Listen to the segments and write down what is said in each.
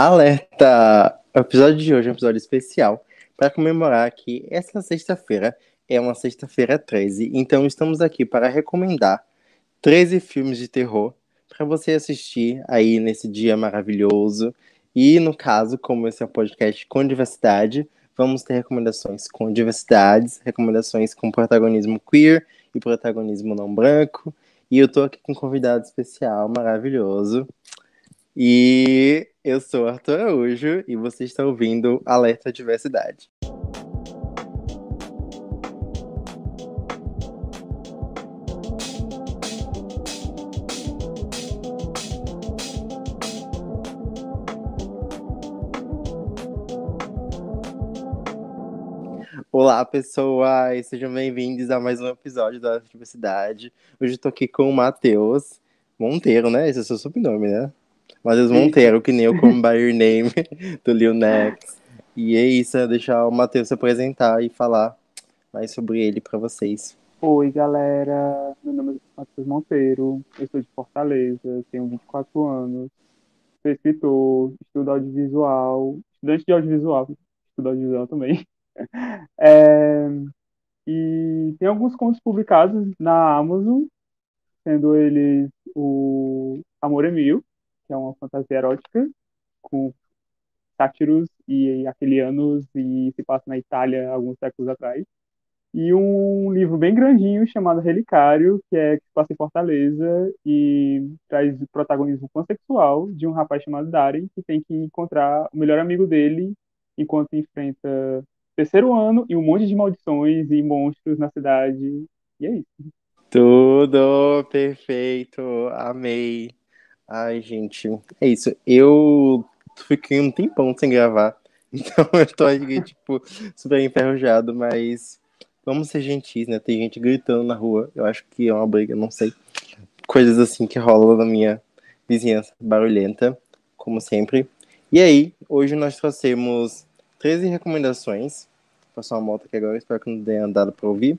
Alerta! O episódio de hoje é um episódio especial para comemorar que essa sexta-feira é uma sexta-feira 13. Então estamos aqui para recomendar 13 filmes de terror para você assistir aí nesse dia maravilhoso. E no caso, como esse é um podcast com diversidade, vamos ter recomendações com diversidades, recomendações com protagonismo queer e protagonismo não branco. E eu tô aqui com um convidado especial maravilhoso. E eu sou Arthur Araújo e você está ouvindo Alerta Diversidade. Olá, pessoas! Sejam bem-vindos a mais um episódio da Diversidade. Hoje eu tô aqui com o Matheus Monteiro, né? Esse é o seu sobrenome, né? Matheus Monteiro, que nem o Come By Your Name do Lil Nex. E é isso, é deixar o Matheus se apresentar e falar mais sobre ele para vocês. Oi, galera. Meu nome é Matheus Monteiro, eu sou de Fortaleza, tenho 24 anos, sou escritor, estudo audiovisual, estudante de audiovisual, estudo audiovisual também. É, e tem alguns contos publicados na Amazon, sendo eles o Amor é Mil, que é uma fantasia erótica com sátiros e aquelianos e se passa na Itália alguns séculos atrás. E um livro bem grandinho chamado Relicário, que é que se passa em Fortaleza e traz o protagonismo pansexual de um rapaz chamado Darren, que tem que encontrar o melhor amigo dele enquanto enfrenta terceiro ano e um monte de maldições e monstros na cidade. E é isso. Tudo perfeito, amei. Ai, gente, é isso. Eu fiquei um tempão sem gravar, então eu tô aqui, tipo, super enferrujado, mas vamos ser gentis, né? Tem gente gritando na rua, eu acho que é uma briga, não sei. Coisas assim que rolam na minha vizinhança barulhenta, como sempre. E aí, hoje nós trouxemos 13 recomendações. Vou passar uma moto aqui agora, espero que não tenha andado para ouvir.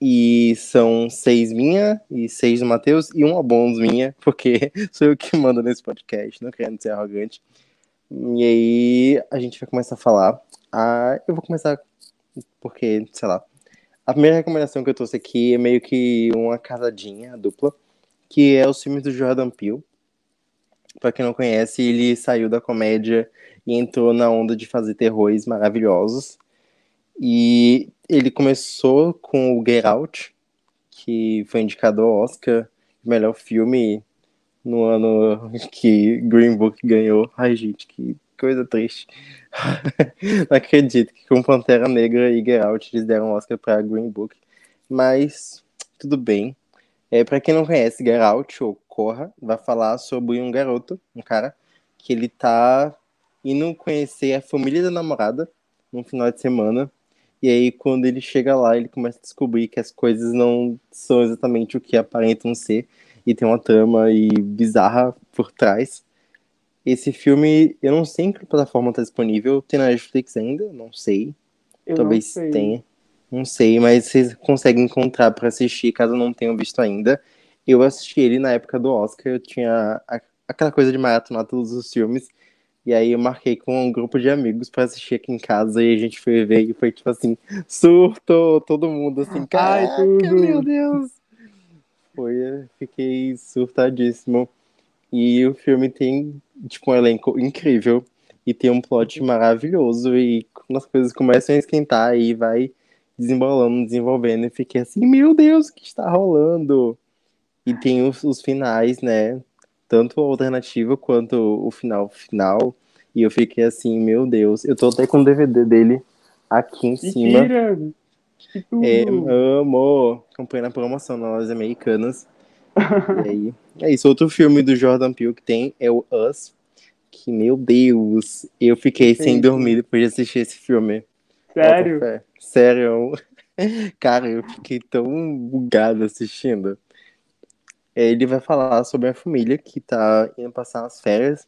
E são seis minha e seis do Matheus e um bônus minha, porque sou eu que mando nesse podcast, não querendo ser arrogante. E aí a gente vai começar a falar. Ah, eu vou começar porque, sei lá. A primeira recomendação que eu trouxe aqui é meio que uma casadinha dupla, que é os filmes do Jordan Peele. Pra quem não conhece, ele saiu da comédia e entrou na onda de fazer terrores maravilhosos. E ele começou com o Get Out, que foi indicado ao Oscar, melhor filme no ano que Green Book ganhou. Ai, gente, que coisa triste. Não acredito que com Pantera Negra e Get Out eles deram Oscar para Green Book. Mas tudo bem. É, para quem não conhece, Get Out, ou Corra, vai falar sobre um garoto, um cara, que ele tá indo conhecer a família da namorada no final de semana e aí, quando ele chega lá, ele começa a descobrir que as coisas não são exatamente o que aparentam ser, e tem uma trama e bizarra por trás. Esse filme, eu não sei em que plataforma está disponível. Tem na Netflix ainda? Não sei. Eu Talvez não sei. tenha. Não sei, mas vocês conseguem encontrar para assistir caso não tenham visto ainda. Eu assisti ele na época do Oscar, eu tinha aquela coisa de maratonar todos os filmes. E aí eu marquei com um grupo de amigos pra assistir aqui em casa e a gente foi ver e foi tipo assim, surto, todo mundo assim, Ai, caraca, tudo. meu Deus. Foi, eu fiquei surtadíssimo. E o filme tem, tipo, um elenco incrível e tem um plot maravilhoso e quando as coisas começam a esquentar e vai desembolando, desenvolvendo, e fiquei assim, meu Deus, o que está rolando? E tem os, os finais, né? Tanto a alternativa quanto o final final. E eu fiquei assim, meu Deus. Eu tô até com o DVD dele aqui em cima. Mentira! É, amo! Comprei na promoção nas lojas americanas. E aí, é isso. Outro filme do Jordan Peele que tem é o Us. Que, meu Deus, eu fiquei sem Perfeito. dormir depois de assistir esse filme. Sério? Sério. Cara, eu fiquei tão bugado assistindo. É, Ele vai falar sobre a família que tá indo passar as férias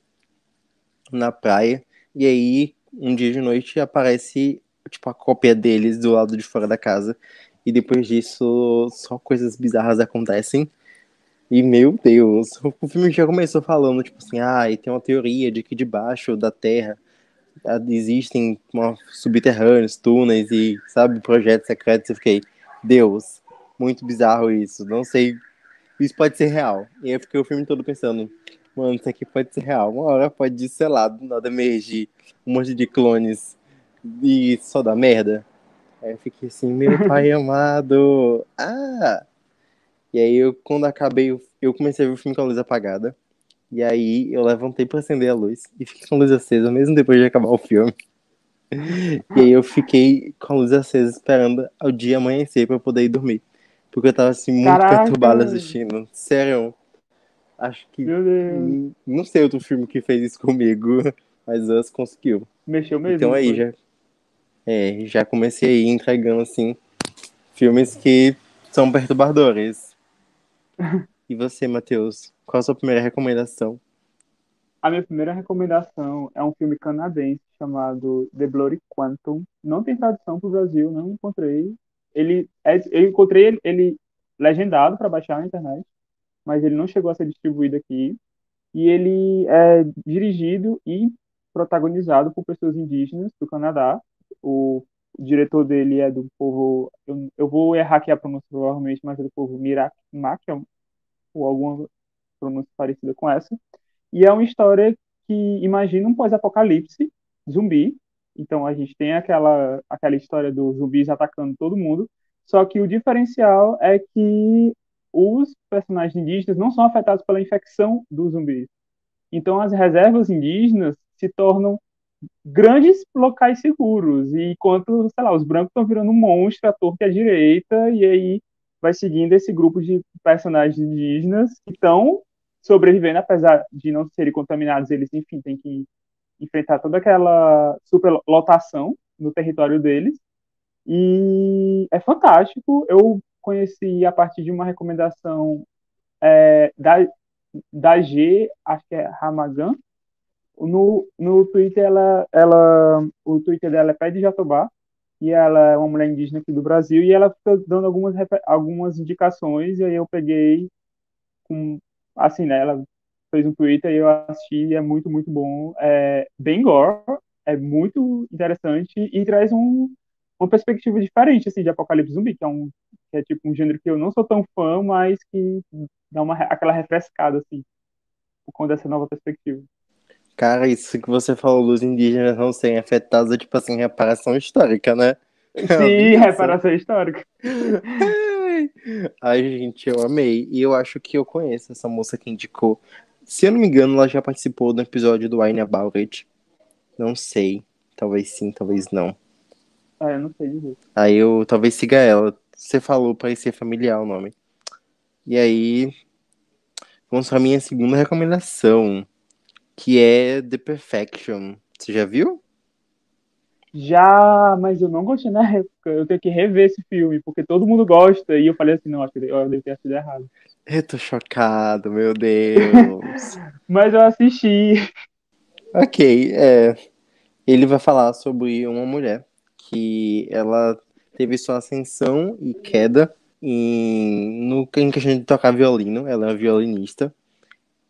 na praia. E aí, um dia de noite, aparece tipo a cópia deles do lado de fora da casa. E depois disso, só coisas bizarras acontecem. E, meu Deus, o filme já começou falando, tipo assim, ah, e tem uma teoria de que debaixo da Terra ah, existem uma, subterrâneos, túneis e, sabe, projetos secretos. Eu fiquei, Deus, muito bizarro isso. Não sei, isso pode ser real. E aí eu fiquei o filme todo pensando, mano, isso aqui pode ser real. Uma hora pode, sei lá, do nada emergir um monte de clones e só dá merda. Aí eu fiquei assim, meu pai amado. Ah! E aí, eu, quando acabei, eu comecei a ver o filme com a luz apagada. E aí, eu levantei pra acender a luz e fiquei com a luz acesa, mesmo depois de acabar o filme. E aí, eu fiquei com a luz acesa esperando o dia amanhecer pra poder ir dormir. Porque eu tava, assim, muito Caraca. perturbado assistindo. Sério. Acho que. Meu Deus. Não sei outro filme que fez isso comigo, mas Us conseguiu. Mexeu mesmo. Então aí, foi? já. É, já comecei entregando, assim, filmes que são perturbadores. E você, Matheus? Qual a sua primeira recomendação? A minha primeira recomendação é um filme canadense chamado The Bloody Quantum. Não tem tradução para o Brasil, não encontrei. Ele é, eu encontrei ele, ele legendado para baixar na internet, mas ele não chegou a ser distribuído aqui. E ele é dirigido e protagonizado por pessoas indígenas do Canadá. O, diretor dele é do povo, eu, eu vou errar aqui a pronúncia provavelmente, mas é do povo Mirakimak, ou alguma pronúncia parecida com essa. E é uma história que imagina um pós-apocalipse zumbi. Então a gente tem aquela, aquela história dos zumbis atacando todo mundo. Só que o diferencial é que os personagens indígenas não são afetados pela infecção dos zumbis. Então as reservas indígenas se tornam grandes locais seguros. E enquanto, sei lá, os brancos estão virando um monstro à torta e à direita, e aí vai seguindo esse grupo de personagens indígenas que estão sobrevivendo, apesar de não serem contaminados, eles, enfim, têm que enfrentar toda aquela superlotação no território deles. E é fantástico. Eu conheci a partir de uma recomendação é, da, da G, acho que é Ramagan. No, no Twitter, ela, ela, o Twitter dela é Pé de Jatobá, e ela é uma mulher indígena aqui do Brasil, e ela fica dando algumas, algumas indicações, e aí eu peguei com, assim, né, ela fez um Twitter e eu assisti, e é muito, muito bom, é bem gore, é muito interessante, e traz um, uma perspectiva diferente, assim, de Apocalipse Zumbi, que é um, que é tipo um gênero que eu não sou tão fã, mas que dá uma, aquela refrescada, assim, por conta dessa nova perspectiva. Cara, isso que você falou dos indígenas não serem afetados é tipo assim, reparação histórica, né? Sim, reparação histórica. Ai, gente, eu amei. E eu acho que eu conheço essa moça que indicou. Se eu não me engano, ela já participou do episódio do Wine About It. Não sei. Talvez sim, talvez não. Ah, eu não sei dizer. Aí eu talvez siga ela. Você falou, parecia familiar o nome. E aí, vamos para minha segunda recomendação que é The Perfection. Você já viu? Já, mas eu não gostei na época. Eu tenho que rever esse filme, porque todo mundo gosta. E eu falei assim, não, acho que eu devo ter assistido errado. Eu tô chocado, meu Deus. mas eu assisti. Ok, é. Ele vai falar sobre uma mulher que ela teve sua ascensão e queda em, no, em questão de tocar violino. Ela é uma violinista.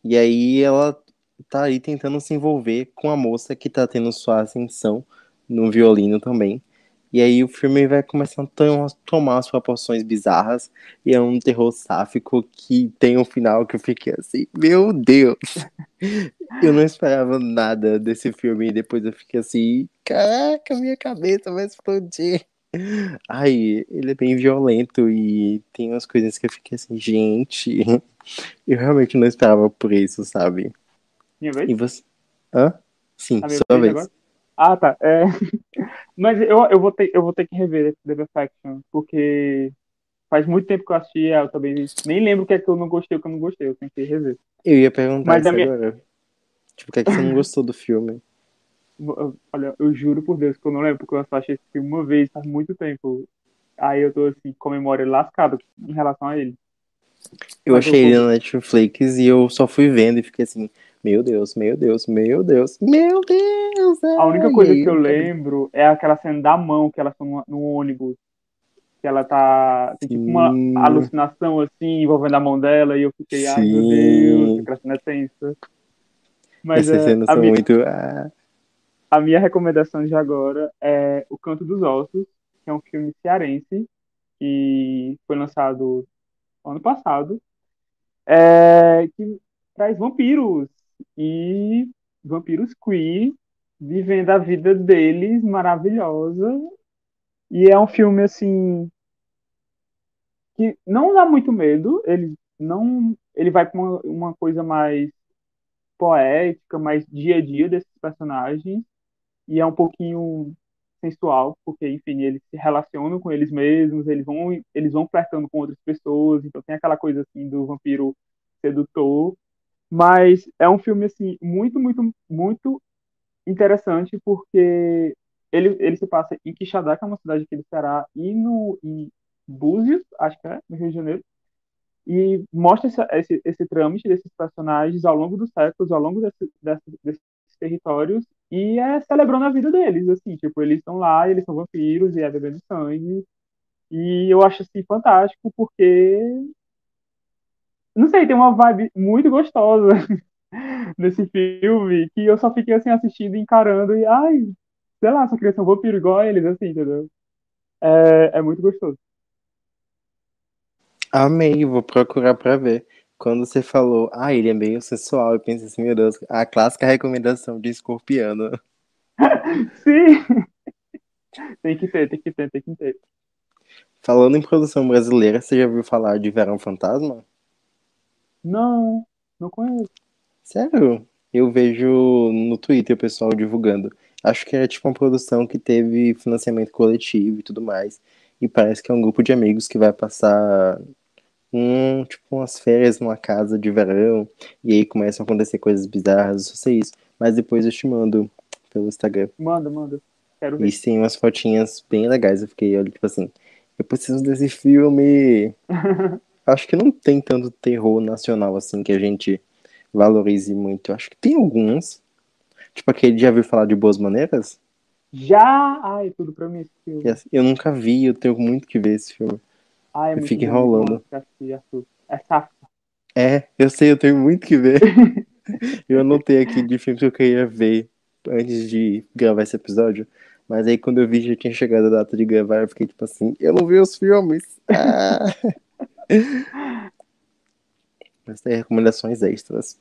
E aí ela tá aí tentando se envolver com a moça que tá tendo sua ascensão no violino também. E aí o filme vai começando a tomar as proporções bizarras e é um terror sáfico que tem um final que eu fiquei assim, meu Deus! eu não esperava nada desse filme e depois eu fiquei assim, caraca, minha cabeça vai explodir. Ai, ele é bem violento e tem umas coisas que eu fiquei assim, gente, eu realmente não esperava por isso, sabe? Minha vez? E você? Hã? Sim, sua vez vez. Ah, tá. É... Mas eu, eu, vou ter, eu vou ter que rever The Perfection, porque faz muito tempo que eu assisti, eu também nem lembro o que é que eu não gostei, o que eu não gostei, eu tenho que rever. Eu ia perguntar Mas isso minha- agora. Tipo, o que é que você não gostou do filme? Eu- Olha, eu juro por Deus que eu não lembro, porque eu só achei esse filme uma vez, faz muito tempo. Aí eu tô assim, com a memória lascada em relação a ele. Eu Mas eu achei ele vou- na Netflix e eu só fui vendo e fiquei assim, meu Deus, meu Deus, meu Deus, meu Deus! A única ai, coisa ai, que eu lembro é aquela cena da mão que elas estão no, no ônibus. que ela tá. Tem tipo uma alucinação assim, envolvendo a mão dela, e eu fiquei, ai meu. Deus, essa cena é tensa. Mas Essas é, cenas são minha, muito. ah, a minha recomendação de agora é O Canto dos Ossos, que é um filme cearense, que foi lançado ano passado, é, que traz vampiros e vampiros queer vivendo a vida deles maravilhosa. E é um filme assim que não dá muito medo, ele não ele vai para uma, uma coisa mais poética, mais dia a dia desses personagens. E é um pouquinho sensual, porque enfim, eles se relacionam com eles mesmos, eles vão eles vão flertando com outras pessoas, então tem aquela coisa assim do vampiro sedutor, mas é um filme assim muito muito muito interessante porque ele, ele se passa em Quixadá, que é uma cidade aqui do Ceará, e no em Búzios, acho que é, no Rio de Janeiro, e mostra esse, esse, esse trâmite desses personagens ao longo dos séculos, ao longo desse, desse- desses territórios, e é celebrando a vida deles, assim, tipo, eles estão lá, eles são vampiros, e é bebendo sangue, e eu acho, assim, fantástico, porque, não sei, tem uma vibe muito gostosa nesse filme, que eu só fiquei, assim, assistindo, encarando, e, ai, sei lá, só queria ser um vampiro igual a eles, assim, entendeu? É, é muito gostoso. Amei, vou procurar pra ver. Quando você falou, ah, ele é meio sensual, eu pensei assim, meu Deus, a clássica recomendação de escorpiano. Sim! Tem que ter, tem que ter, tem que ter. Falando em produção brasileira, você já ouviu falar de Verão Fantasma? Não, não conheço. Sério? Eu vejo no Twitter o pessoal divulgando. Acho que é tipo uma produção que teve financiamento coletivo e tudo mais. E parece que é um grupo de amigos que vai passar um, tipo, umas férias numa casa de verão. E aí começam a acontecer coisas bizarras, só sei isso. Mas depois eu te mando pelo Instagram. Manda, manda. Quero ver. E tem umas fotinhas bem legais. Eu fiquei, olha, tipo assim, eu preciso desse filme. Acho que não tem tanto terror nacional assim que a gente valorize muito. Eu acho que tem alguns. Tipo aquele, já viu falar de Boas Maneiras? Já! Ai, tudo pra mim esse filme. Eu nunca vi, eu tenho muito que ver esse filme. Ai, é Eu muito fico bom, enrolando. bom. É safo. É, eu sei, eu tenho muito que ver. Eu anotei aqui de filmes que eu queria ver antes de gravar esse episódio. Mas aí quando eu vi já tinha chegado a data de gravar, eu fiquei tipo assim, eu não vi os filmes. Ah. Mas tem recomendações extras.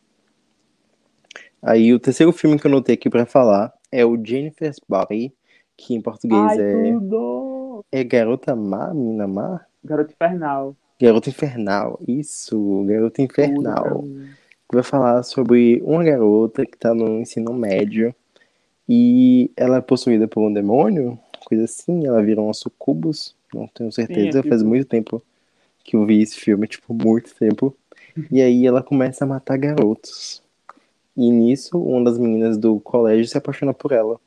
Aí o terceiro filme que eu anotei aqui pra falar é o Jennifer's Body, que em português Ai, é, tudo! é Garota Má, Menina Má? Garoto Infernal. Garota Infernal, isso, Garota Infernal. que vai falar sobre uma garota que tá no ensino médio e ela é possuída por um demônio, coisa assim, ela vira um sucubus, não tenho Sim, é certeza, faz tipo. muito tempo que eu vi esse filme, tipo, muito tempo. E aí ela começa a matar garotos. E nisso, uma das meninas do colégio se apaixona por ela.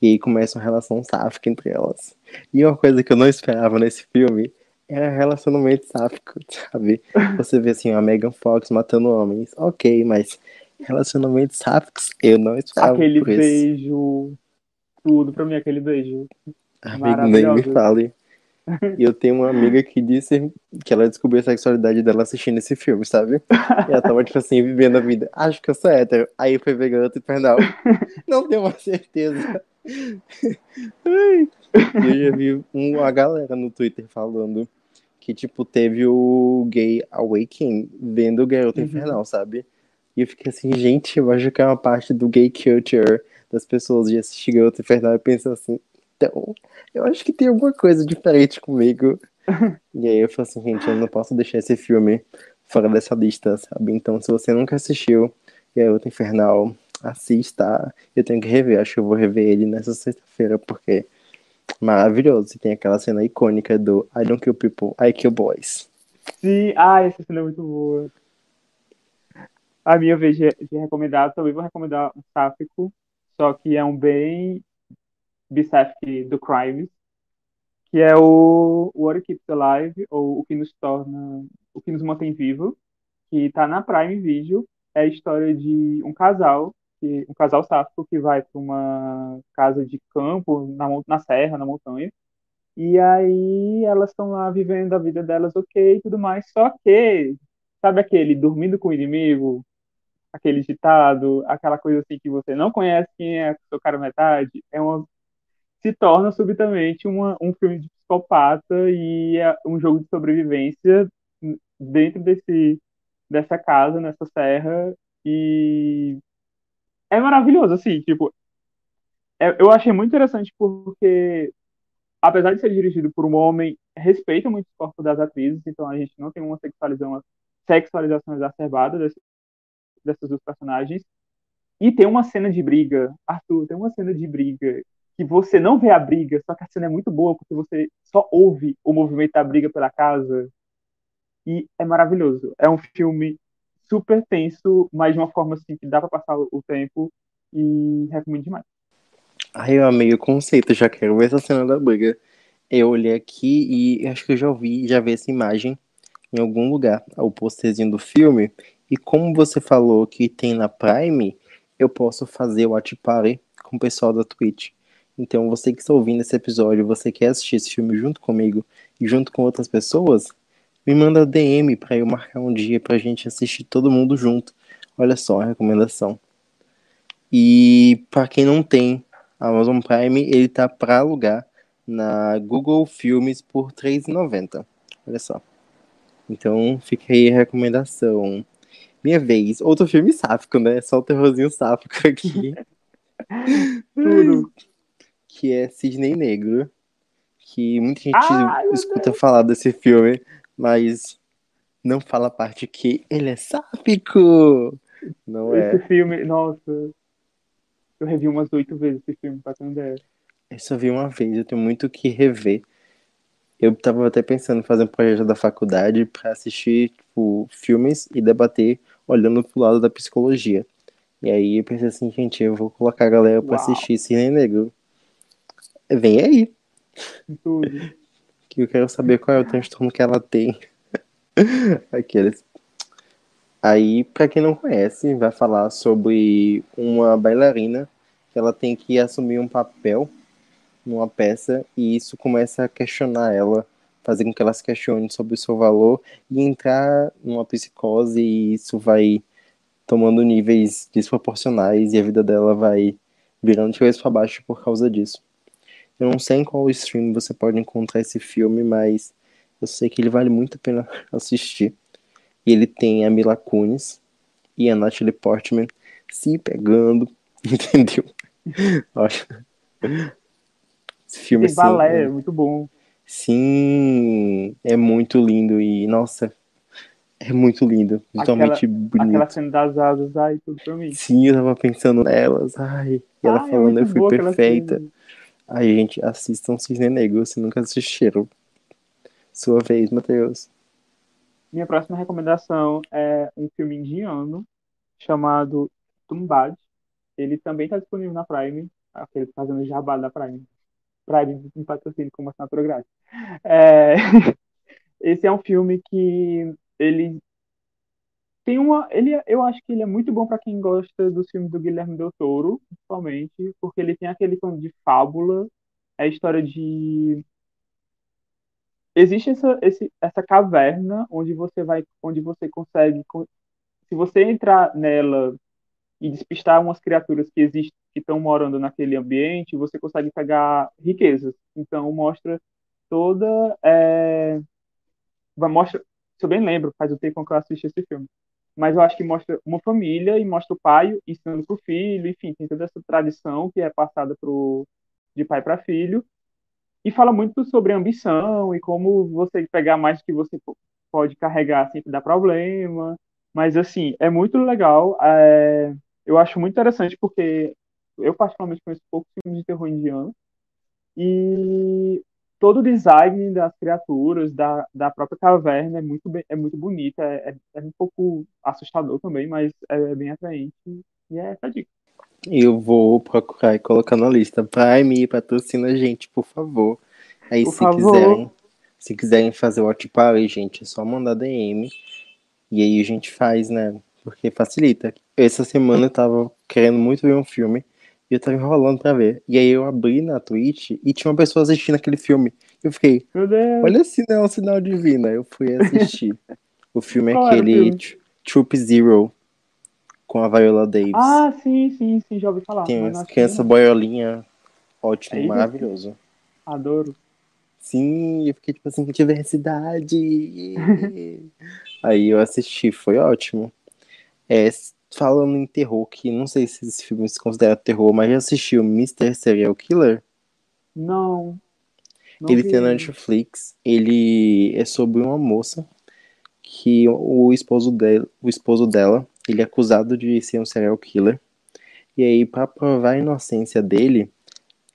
E aí começa uma relação sáfica entre elas. E uma coisa que eu não esperava nesse filme era relacionamento sáfico, sabe? Você vê assim, a Megan Fox matando homens, ok, mas relacionamentos sáficos eu não esperava Aquele por isso. beijo. Tudo pra mim, aquele beijo. Amigo, nem me fale. E eu tenho uma amiga que disse que ela descobriu a sexualidade dela assistindo esse filme, sabe? E ela tava, tipo assim, vivendo a vida. Acho que eu sou hétero. Aí foi ver Garota Infernal. Não tenho uma certeza. E eu já vi uma galera no Twitter falando que, tipo, teve o Gay Awakening vendo Garota Uhum. Infernal, sabe? E eu fiquei assim, gente, eu acho que é uma parte do gay culture das pessoas de assistir Garota Infernal e pensar assim, então, eu acho que tem alguma coisa diferente comigo. E aí eu falei assim, gente, eu não posso deixar esse filme fora dessa lista, sabe? Então, se você nunca assistiu Garota Infernal, assista. Eu tenho que rever, acho que eu vou rever ele nessa sexta-feira, porque maravilhoso. E tem aquela cena icônica do I don't kill people, I kill boys. Sim, ah, essa cena é muito boa. A minha vez de, de recomendar, também vou recomendar um sáfico, só que é um bem bissafic do Crimes, que é o What Keeps Alive, ou O que nos torna, o que nos mantém vivo, que tá na Prime Video. É a história de um casal, que, um casal sáfico que vai para uma casa de campo na, na serra, na montanha, E aí elas estão lá vivendo a vida delas ok e tudo mais. Só que, sabe aquele dormindo com o inimigo? Aquele ditado, aquela coisa assim que você não conhece quem é seu cara metade? É uma, se torna subitamente uma, um filme de psicopata e é um jogo de sobrevivência dentro desse, dessa casa, nessa serra. E é maravilhoso, assim, tipo, é, eu achei muito interessante porque, apesar de ser dirigido por um homem, respeita muito o corpo das atrizes, então a gente não tem uma sexualização, sexualização exacerbada desse, dessas duas personagens. E tem uma cena de briga, Arthur, tem uma cena de briga que você não vê a briga, só que a cena é muito boa porque você só ouve o movimento da briga pela casa. E é maravilhoso. É um filme super tenso, mas de uma forma assim que dá para passar o tempo e recomendo demais. Ai, eu amei o conceito, já quero ver essa cena da briga. Eu olhei aqui e acho que eu já ouvi, já vi essa imagem em algum lugar, o posterzinho do filme. E como você falou que tem na Prime, eu posso fazer o Watch Party com o pessoal da Twitch. Então, você que está ouvindo esse episódio, você quer assistir esse filme junto comigo e junto com outras pessoas, me manda DM para eu marcar um dia pra gente assistir todo mundo junto. Olha só a recomendação. E para quem não tem Amazon Prime, ele tá para alugar na Google Filmes por R$ 3,90. Olha só. Então, fica aí a recomendação. Minha vez. Outro filme sáfico, né? Só o terrorzinho sáfico aqui. Tudo. Que é Cisne Negro. Que muita gente Ai, escuta falar desse filme, mas não fala a parte que ele é sáfico. Não esse é. filme, nossa, eu revi umas oito vezes esse filme, pra ideia. Eu só vi uma vez, eu tenho muito que rever. Eu tava até pensando em fazer um projeto da faculdade para assistir tipo, filmes e debater olhando pro lado da psicologia. E aí eu pensei assim, gente, eu vou colocar a galera pra Uau. assistir Cine Negro. Vem aí. Tudo. Que eu quero saber qual é o transtorno que ela tem. Aqueles. Aí, para quem não conhece, vai falar sobre uma bailarina que ela tem que assumir um papel numa peça e isso começa a questionar ela, fazer com que ela se questione sobre o seu valor e entrar numa psicose e isso vai tomando níveis desproporcionais e a vida dela vai virando de cabeça para baixo por causa disso. Eu não sei em qual stream você pode encontrar esse filme, mas eu sei que ele vale muito a pena assistir. E ele tem a Mila Kunis e a Natalie Portman se pegando, entendeu? Esse filme Esse balé é muito bom. Sim, é muito lindo e, nossa, é muito lindo, totalmente aquela, bonito. Aquela cena das asas, ai, tudo pra mim. Sim, eu tava pensando nelas, ai, e ela ai, é falando, é eu fui perfeita. Ai, gente, assistam Cisne Negro se nunca assistiram. Sua vez, Matheus. Minha próxima recomendação é um filme indiano chamado Tumbad. Ele também está disponível na Prime, aquele fazendo jabá da Prime. Prime me patrocínio como assinatura grátis. É... Esse é um filme que ele tem uma, ele, eu acho que ele é muito bom para quem gosta dos filmes do Guilherme Del Toro, principalmente, porque ele tem aquele tom de fábula, é a história de existe essa, esse, essa caverna onde você vai, onde você consegue, se você entrar nela e despistar umas criaturas que existem, que estão morando naquele ambiente, você consegue pegar riquezas. Então mostra toda, é, mostra, se eu bem lembro, faz o tempo que eu assisti esse filme, mas eu acho que mostra uma família e mostra o pai ensinando para o filho, enfim, tem toda essa tradição que é passada pro, de pai para filho e fala muito sobre ambição e como você pegar mais do que você pode carregar sempre dá problema. Mas, assim, é muito legal. É... Eu acho muito interessante porque eu, particularmente, conheço poucos filmes de terror indiano. E todo o design das criaturas, da, da própria caverna é muito, bem, é muito bonita. É, é, é um pouco assustador também, mas é bem atraente. E é essa dica. Eu vou procurar e colocar na lista. Prime, patrocina a gente, por favor. Aí, por se favor. quiserem, se quiserem fazer o Watch Party, gente, é só mandar DM. E aí a gente faz, né? Porque facilita. Essa semana eu tava querendo muito ver um filme. E eu tava enrolando pra ver. E aí eu abri na Twitch e tinha uma pessoa assistindo aquele filme. Eu fiquei, Meu Deus. olha se não é um sinal divino. Aí eu fui assistir. o filme é aquele filme? Tr- Troop Zero com a Viola Davis. Ah, sim, sim, sim, já ouvi falar. Tem assisti, crianças não. boiolinha. Ótimo, É maravilhoso. Adoro. Sim, eu fiquei tipo assim, diversidade. Aí eu assisti, foi ótimo. É, falando em terror, que não sei se esse filme se considera terror, mas já assistiu Mr. Serial Killer? Não. não ele vi tem na. Netflix. Ele é sobre uma moça que o esposo dela, o esposo dela, ele é acusado de ser um serial killer. E aí, pra provar a inocência dele,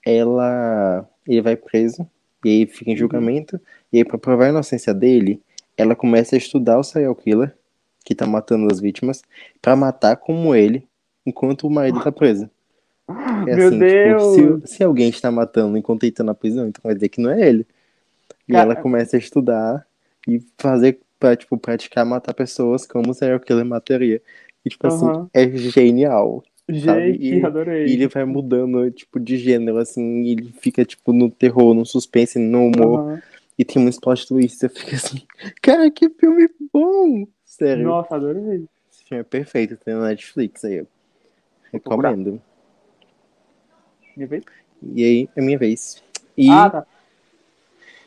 ela, ele vai preso e aí fica em Uhum. julgamento. E aí, pra provar a inocência dele, ela começa a estudar o serial killer que tá matando as vítimas pra matar como ele, enquanto o marido tá preso. É Meu assim, Deus! tipo, se, se alguém está matando enquanto ele tá na prisão, então quer dizer que não é ele. E Cara- ela começa a estudar e fazer pra, tipo, praticar matar pessoas como o serial killer mataria. E, tipo assim, Aham. é genial. Gente, E- adorei. E ele vai mudando, tipo, de gênero, assim, e ele fica, tipo, no terror, no suspense, no humor. Aham. E tem um plot twist, você fica assim, cara, que filme bom! Sério, Nossa, adorei. esse filme é perfeito, tem na Netflix aí, recomendo. Minha vez? E aí, é minha vez. E Ah, tá.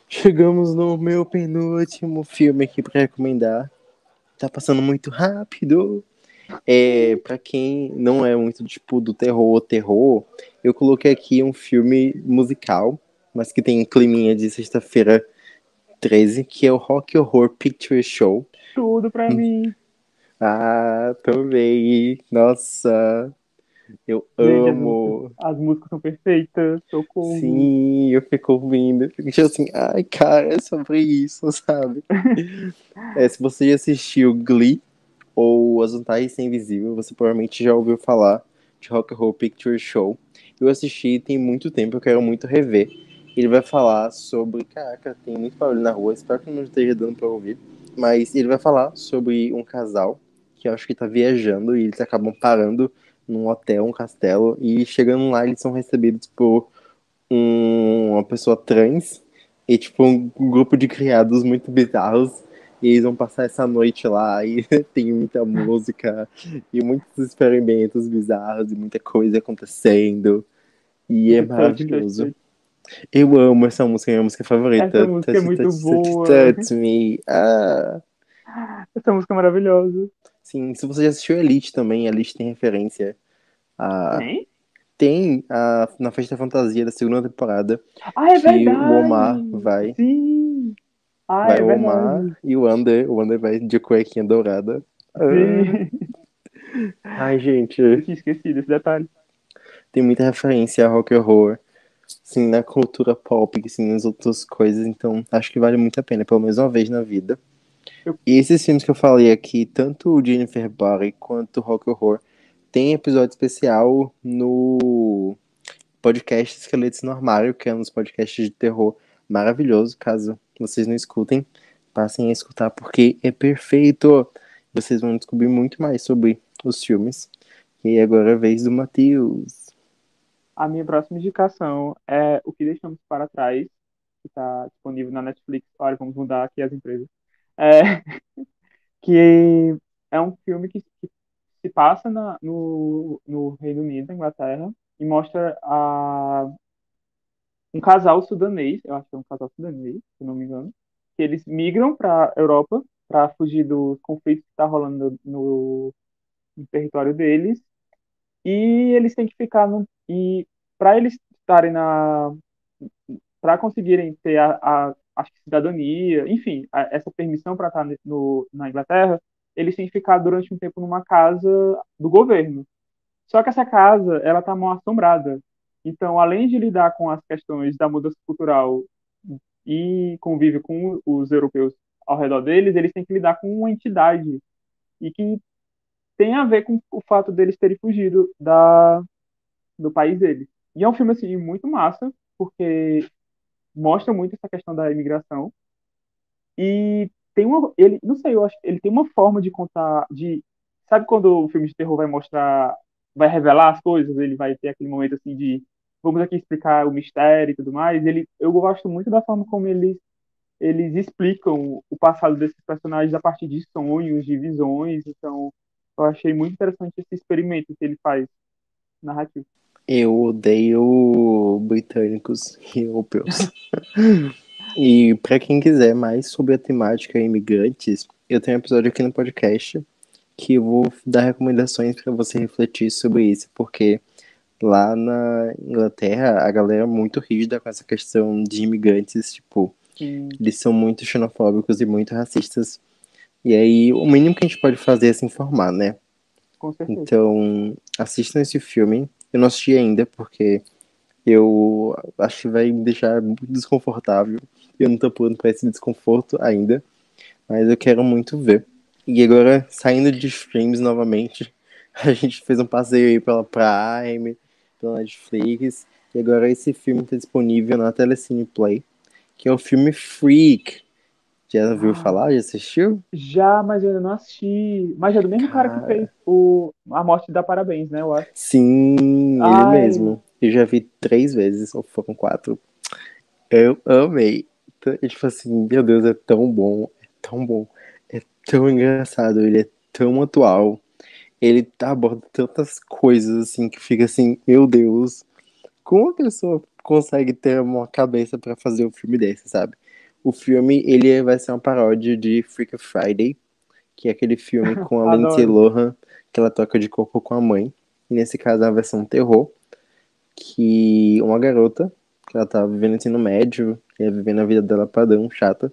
chegamos no meu penúltimo filme aqui pra recomendar. Tá passando muito rápido. É, para quem não é muito tipo do terror terror, eu coloquei aqui um filme musical, mas que tem climinha de sexta-feira 13, que é o Rock Horror Picture Show. Tudo pra mim. Ah, também. Nossa, eu Gente, as amo. As músicas são perfeitas. Socorro. Sim, eu fico ouvindo. Fico tipo assim, ai, cara, é sobre isso, sabe? É, se você já assistiu Glee ou As Vantagens Ser Invisível, você provavelmente já ouviu falar de Rock and Roll Picture Show. Eu assisti tem muito tempo, eu quero muito rever. Ele vai falar sobre. Caraca, tem muito barulho na rua, espero que não esteja dando pra ouvir. Mas ele vai falar sobre um casal que eu acho que tá viajando e eles acabam parando num hotel, um castelo, e chegando lá eles são recebidos por um- uma pessoa trans e tipo um grupo de criados muito bizarros. E eles vão passar essa noite lá e tem muita música e muitos experimentos bizarros e muita coisa acontecendo. E é maravilhoso. Eu amo essa música, é minha música favorita. Essa música é muito boa. touch, me. Ah. Essa música é maravilhosa. Sim, se você já assistiu Elite também, Elite tem referência a. Tem? Tem a, na Festa Fantasia da segunda temporada. Ah, é que verdade. o Omar vai. Sim. Ah, vai é o verdade. Omar e o Under. O Under vai de cuequinha dourada. Ah. Sim. Ai, gente, Eu tinha esquecido esse detalhe. tem muita referência a rock and horror. Assim, na cultura pop, assim, nas outras coisas. Então, acho que vale muito a pena, pelo menos uma vez na vida. E esses filmes que eu falei aqui, tanto o Jennifer Body quanto o Rock Horror, tem episódio especial no podcast Esqueletos no Armário, que é um dos podcasts de terror maravilhoso. Caso vocês não escutem, passem a escutar, porque é perfeito. Vocês vão descobrir muito mais sobre os filmes. E agora é a vez do Matheus. A minha próxima indicação é O que Deixamos para Trás, que está disponível na Netflix. Olha, vamos mudar aqui as empresas. É, que é um filme que, se passa na- no, no Reino Unido, na Inglaterra, e mostra a, um casal sudanês, eu acho que é um casal sudanês, se não me engano, que eles migram para a Europa para fugir dos conflitos que está rolando no, no território deles e eles têm que ficar no e para eles estarem na para conseguirem ter a, a, a cidadania, enfim, a- essa permissão para estar no, na Inglaterra, eles têm que ficar durante um tempo numa casa do governo. Só que essa casa, ela tá mal assombrada. Então, além de lidar com as questões da mudança cultural e convívio com os europeus ao redor deles, eles têm que lidar com uma entidade e que tem a ver com o fato deles terem fugido da, do país deles. E é um filme, assim, muito massa, porque mostra muito essa questão da imigração. E tem uma. Ele, não sei, eu acho ele tem uma forma de contar. de Sabe quando o filme de terror vai mostrar vai revelar as coisas, ele vai ter aquele momento assim de vamos aqui explicar o mistério e tudo mais. Ele, eu gosto muito da forma como eles eles explicam o passado desses personagens a partir de sonhos, de visões. Então, eu achei muito interessante esse experimento que ele faz narrativo. Eu odeio britânicos e europeus. e para quem quiser mais sobre a temática imigrantes, eu tenho um episódio aqui no podcast que eu vou dar recomendações para você refletir sobre isso, porque lá na Inglaterra a galera é muito rígida com essa questão de imigrantes, tipo, Sim. eles são muito xenofóbicos e muito racistas. E aí o mínimo que a gente pode fazer é se informar, né? Com certeza. Então, assistam esse filme. Eu não assisti ainda porque eu acho que vai me deixar muito desconfortável. Eu não tô pronto para esse desconforto ainda, mas eu quero muito ver. E agora, saindo de streams novamente, a gente fez um passeio aí pela Prime, pela Netflix, e agora esse filme está disponível na Telecine Play, que é o filme Freak. Já viu ah, falar? Já assistiu? Já, mas eu ainda não assisti. Mas é do mesmo cara, cara que fez o A Morte dá Parabéns, né? Eu acho. Sim, Ai. ele mesmo. Eu já vi três vezes, ou foram quatro. Eu amei. Tipo assim, meu Deus, é tão bom, é tão bom tão engraçado, ele é tão atual. Ele aborda tantas coisas assim que fica assim, meu Deus, como a pessoa consegue ter uma cabeça para fazer um filme desse, sabe? O filme, ele vai ser uma paródia de Freak Friday, que é aquele filme com a Lindsay Lohan, que ela toca de corpo com a mãe. E nesse caso é a versão terror, que uma garota, que ela tá vivendo ensino médio, e é vivendo a vida dela padrão, chata,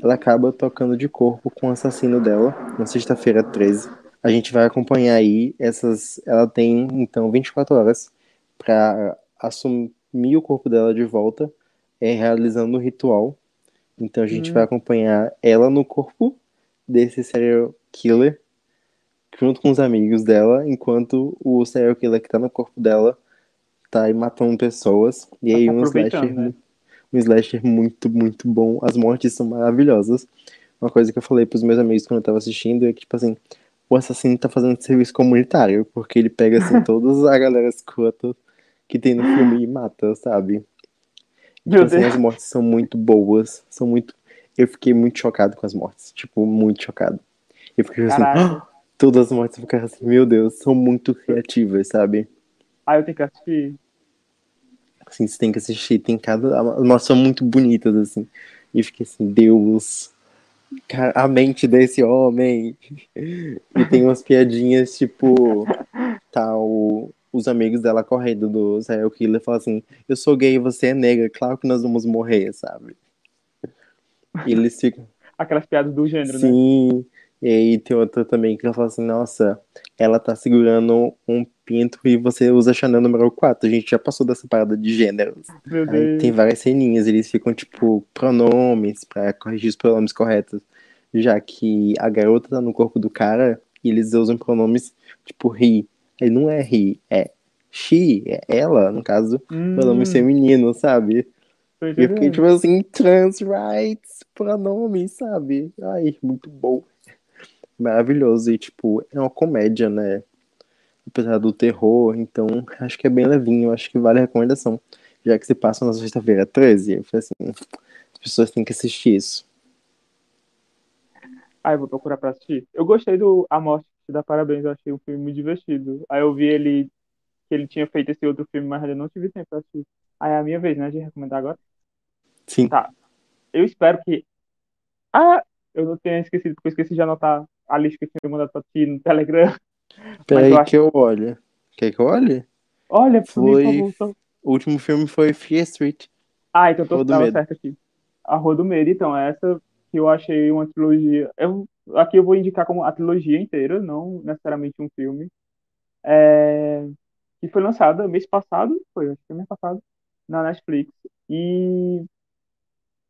ela acaba tocando de corpo com o assassino dela na sexta-feira 13. A gente vai acompanhar aí essas. Ela tem então 24 horas para assumir o corpo dela de volta, é, realizando o ritual. Então a gente hum. vai acompanhar ela no corpo desse serial killer, junto com os amigos dela, enquanto o serial killer que tá no corpo dela tá aí matando pessoas. E tá aí um slasher. Né? um slasher muito, muito bom. As mortes são maravilhosas. Uma coisa que eu falei pros meus amigos quando eu tava assistindo é que, tipo assim, o assassino tá fazendo serviço comunitário, porque ele pega, assim, todas a galera escrota que tem no filme e mata, sabe? Tipo assim, as mortes são muito boas, são muito... Eu fiquei muito chocado com as mortes, tipo, muito chocado. Eu fiquei assim, ah! todas as mortes ficaram assim, meu Deus, são muito criativas, sabe? Ah, eu tenho que assistir. Assim, você tem que assistir, tem cada. Elas são muito bonitas, assim. E fiquei assim, Deus. A mente desse homem. E tem umas piadinhas, tipo. O, os amigos dela correndo do serial killer falam assim: Eu sou gay você é negra, claro que nós vamos morrer, sabe? E eles ficam. Aquelas piadas do gênero, Sim. né? Sim. E aí tem outra também que ela fala assim, nossa, ela tá segurando um pinto e você usa Chanel número 4. A gente já passou dessa parada de gêneros. Tem várias ceninhas, eles ficam, tipo, pronomes pra corrigir os pronomes corretos. Já que a garota tá no corpo do cara e eles usam pronomes, tipo, he. Aí não é he, é she, é ela, no caso, hum. pronome feminino, sabe? E eu fiquei, tipo assim, trans rights, pronomes, sabe? Ai, muito bom maravilhoso. E, tipo, é uma comédia, né? Apesar do terror, então acho que é bem levinho, acho que vale a recomendação. Já que se passa na sexta-feira 13, eu falei assim, as pessoas têm que assistir isso. Ah, eu vou procurar pra assistir. Eu gostei do A Morte te dá parabéns, eu achei um filme muito divertido. Aí eu vi ele que ele tinha feito esse outro filme, mas eu não tive tempo pra assistir. Aí é a minha vez, né, de recomendar agora? Sim. Tá. Eu espero que. Ah, eu não tenha esquecido, porque eu esqueci de anotar a lista que eu tinha mandado pra ti no Telegram. Peraí que eu olho. Quer que eu olhe? Olha, foi... Favor, O último filme foi Fear Street. Ah, então tô tava certo aqui. A Rua do Medo, então, essa que eu achei uma trilogia. Eu, aqui eu vou indicar como a trilogia inteira, não necessariamente um filme. É, que foi lançada mês passado, foi, acho que mês passado, na Netflix. E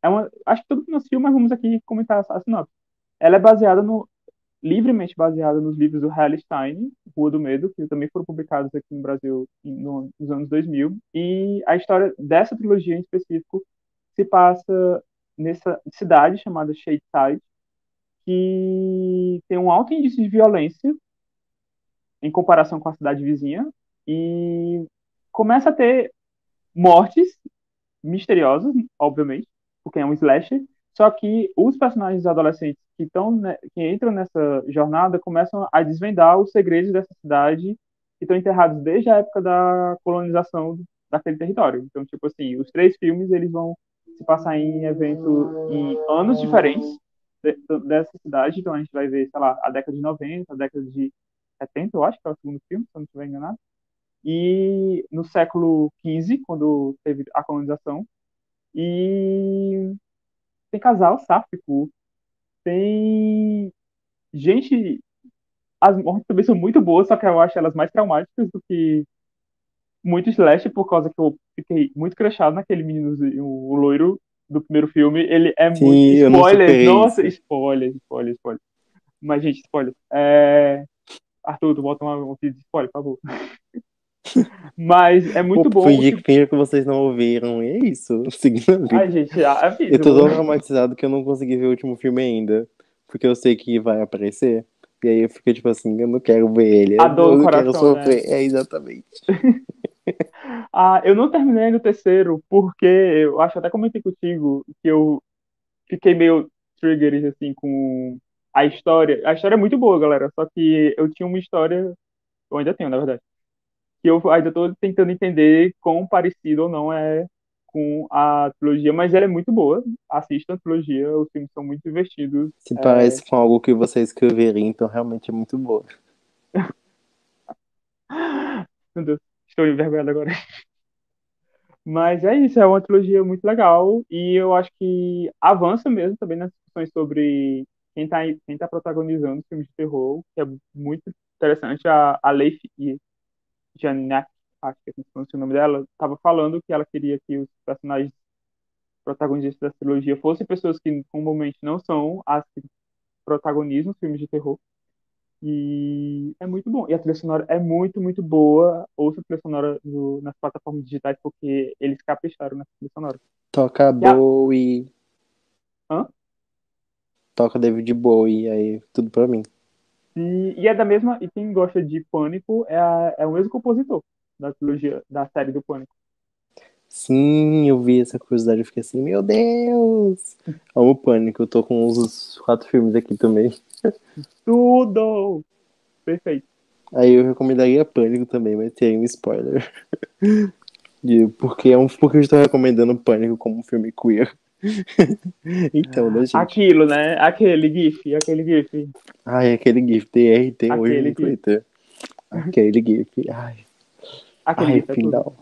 é uma, acho que todo mundo assistiu, mas vamos aqui comentar a sinopse. Ela é baseada no, livremente baseada nos livros do Hal Stein, Rua do Medo, que também foram publicados aqui no Brasil no, nos anos 2000. E a história dessa trilogia em específico se passa nessa cidade chamada Shadeside, que tem um alto índice de violência em comparação com a cidade vizinha e começa a ter mortes misteriosas, obviamente, porque é um slasher, só que os personagens adolescentes que estão né, que entram nessa jornada começam a desvendar os segredos dessa cidade que estão enterrados desde a época da colonização daquele território. Então, tipo assim, os três filmes eles vão se passar em evento em anos diferentes dessa cidade. Então a gente vai ver, sei lá, a década de 90, a década de 70, eu acho que é o segundo filme, se eu não estiver enganado. E no século XV, quando teve a colonização. E tem casal sáfico, tem gente. As mortes também são muito boas, só que eu acho elas mais traumáticas do que muito slash, por causa que eu fiquei muito crachado naquele menino, o loiro do primeiro filme. Ele é Sim, muito. eu não Spoiler! superei Nossa, spoiler, spoiler, spoiler. Mas, gente, spoiler. É... Arthur, tu bota uma, um vídeo de spoiler, por favor. Mas é muito Pô, bom. Fingir, tipo- fingir que vocês não ouviram. E é isso. Seguindo a vida. Ai, gente, avisa. Eu tô tão traumatizado que eu não consegui ver o último filme ainda. Porque eu sei que vai aparecer. E aí eu fico tipo assim, eu não quero ver ele. A dor eu não quero coração, né? sofrer. É, exatamente. Ah, eu não terminei no terceiro, porque eu acho até comentei contigo que eu fiquei meio triggered assim com a história. A história é muito boa, galera. Só que eu tinha uma história, eu ainda tenho, na verdade, que eu ainda tô tentando entender quão parecido ou não é com a trilogia, mas ela é muito boa. Assistam a trilogia, os filmes são muito divertidos. Se É, parece com algo que você escreveria, então realmente é muito boa. Meu Deus, estou envergonhado agora. Mas é isso, é uma trilogia muito legal e eu acho que avança mesmo também nas discussões sobre quem está quem tá protagonizando filmes de terror, que é muito interessante. A, a Leif Janak, acho que é assim o nome dela, estava falando que ela queria que os personagens protagonistas da trilogia fossem pessoas que comumente não são as que protagonizam filmes de terror. E é muito bom. E a trilha sonora é muito, muito boa. Ouça a trilha sonora no- nas plataformas digitais, porque eles capricharam na trilha sonora. Toca a- Bowie. Hã? Toca David Bowie, aí tudo pra mim. E, e é da mesma. E quem gosta de Pânico é, a- é o mesmo compositor da trilogia, da série do Pânico. Sim, eu vi essa curiosidade, eu fiquei assim, meu Deus! Amo Pânico, eu tô com uns quatro filmes aqui também. Tudo! Perfeito. Aí eu recomendaria Pânico também, mas tem um spoiler. Porque, é um, porque eu estou recomendando Pânico como um filme queer. então, né, gente? Aquilo, né? Aquele GIF, aquele GIF. Ai, aquele GIF, TRT hoje Aquele no GIF. Twitter. Aquele GIF. Ai, Aquele ai GIF é final.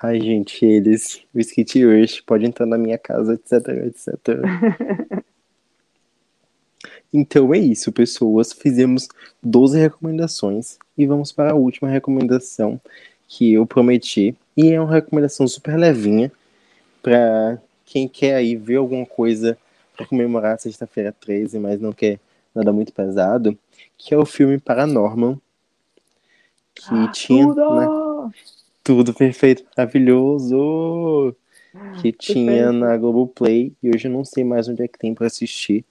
Ai, gente, eles. O Skit Rush pode entrar na minha casa, etc, etc. Então é isso, pessoas. Fizemos 12 recomendações e vamos para a última recomendação que eu prometi. E é uma recomendação super levinha para quem quer aí ver alguma coisa para comemorar sexta-feira 13, mas não quer nada muito pesado, que é o filme Paranormal, que tinha né, Tudo! tudo perfeito, maravilhoso, que tinha na Globoplay e hoje eu não sei mais onde é que tem para assistir,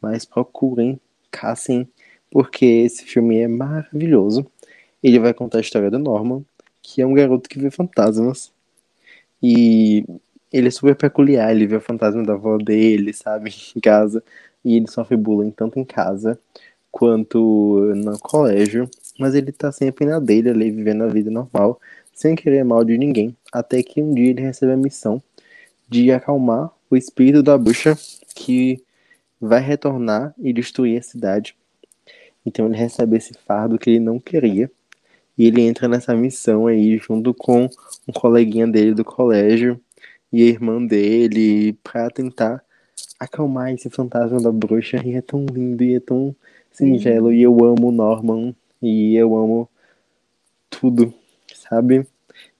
mas procurem, caçem, porque esse filme é maravilhoso. Ele vai contar a história do Norman, que é um garoto que vê fantasmas. E ele é super peculiar, ele vê o fantasma da avó dele, sabe, em casa. E ele sofre bullying tanto em casa quanto no colégio. Mas ele tá sempre na dele ali, vivendo a vida normal, sem querer mal de ninguém. Até que um dia ele recebe a missão de acalmar o espírito da bruxa que vai retornar e destruir a cidade. Então ele recebe esse fardo que ele não queria. E ele entra nessa missão aí junto com um coleguinha dele do colégio e a irmã dele pra tentar acalmar esse fantasma da bruxa. E é tão lindo e é tão singelo. E eu amo Norman e eu amo tudo, sabe?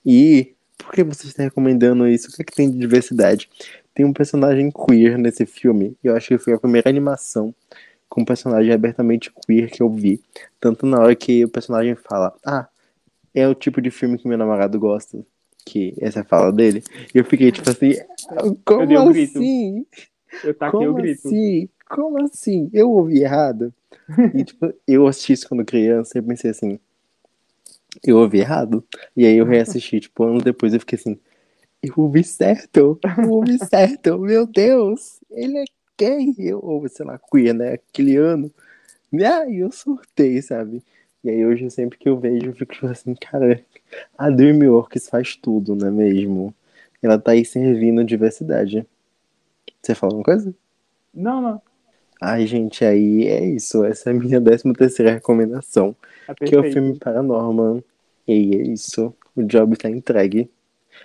E por que você está recomendando isso? O que é que tem de diversidade? Tem um personagem queer nesse filme. E eu acho que foi a primeira animação com um personagem abertamente queer que eu vi. Tanto na hora que o personagem fala, ah, é o tipo de filme que meu namorado gosta. Que essa é a fala dele. E eu fiquei tipo assim, como dei um grito. assim? Eu taquei o Como grito. assim? como assim? Eu ouvi errado? E, tipo, eu assisti isso quando criança e pensei assim, eu ouvi errado. E aí eu reassisti, tipo, anos depois eu fiquei assim, eu ouvi certo, eu ouvi certo, meu Deus, ele é gay, eu, ou sei lá, queer, né, aquele ano. E aí eu surtei, sabe? E aí hoje, sempre que eu vejo, eu fico tipo assim, cara, a DreamWorks faz tudo, não é mesmo? Ela tá aí servindo diversidade. Você fala uma coisa? Não, não. Ai, gente, aí é isso. Essa é a minha décima terceira recomendação. É Que é o filme Paranorman. E aí é isso. O job tá entregue.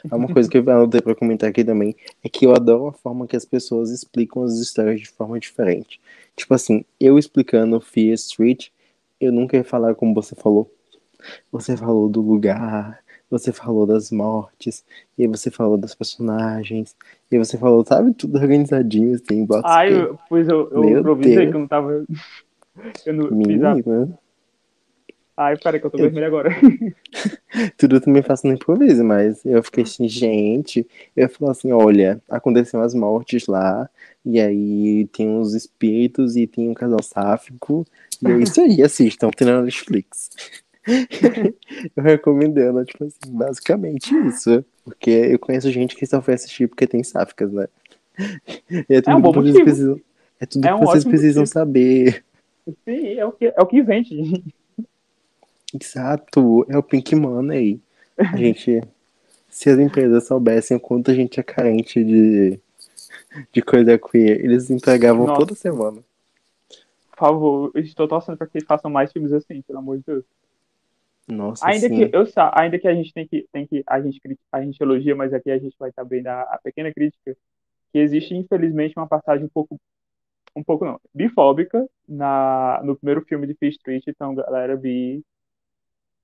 É uma coisa que eu anotei pra comentar aqui também. É que eu adoro a forma que as pessoas explicam as histórias de forma diferente. Tipo assim, eu explicando Fear Street, eu nunca ia falar como você falou. Você falou do lugar, você falou das mortes, e aí você falou das personagens, e aí você falou, sabe, tudo organizadinho, assim, box Ai, eu, pois eu, eu improvisei que eu não tava. Eu não fiz a... Ai, peraí que eu tô Eu- vermelho agora. tudo também faço no improviso, mas eu fiquei assim, gente, eu falo assim, olha, aconteceram as mortes lá, e aí tem uns espíritos e tem um casal sáfico, e é isso aí, assistam, tem na Netflix. eu recomendando, tipo assim, basicamente isso. Porque eu conheço gente que só foi assistir porque tem sáficas, né? É tudo um bom que vocês motivo. precisam. É tudo É que um vocês ótimo precisam motivo. saber. Sim, é o que, é o que vende. Exato, é o Pink Money. A gente, se as empresas soubessem o quanto a gente é carente de, de coisa queer, eles entregavam Nossa. toda semana. Por favor, eu estou torcendo para que façam mais filmes assim, pelo amor de Deus. Nossa, Ainda sim. que eu ainda que a gente tem que tem que a gente a gente elogia, mas aqui a gente vai também dar a pequena crítica que existe infelizmente uma passagem um pouco um pouco não, bifóbica na no primeiro filme de Fear Street, então galera bi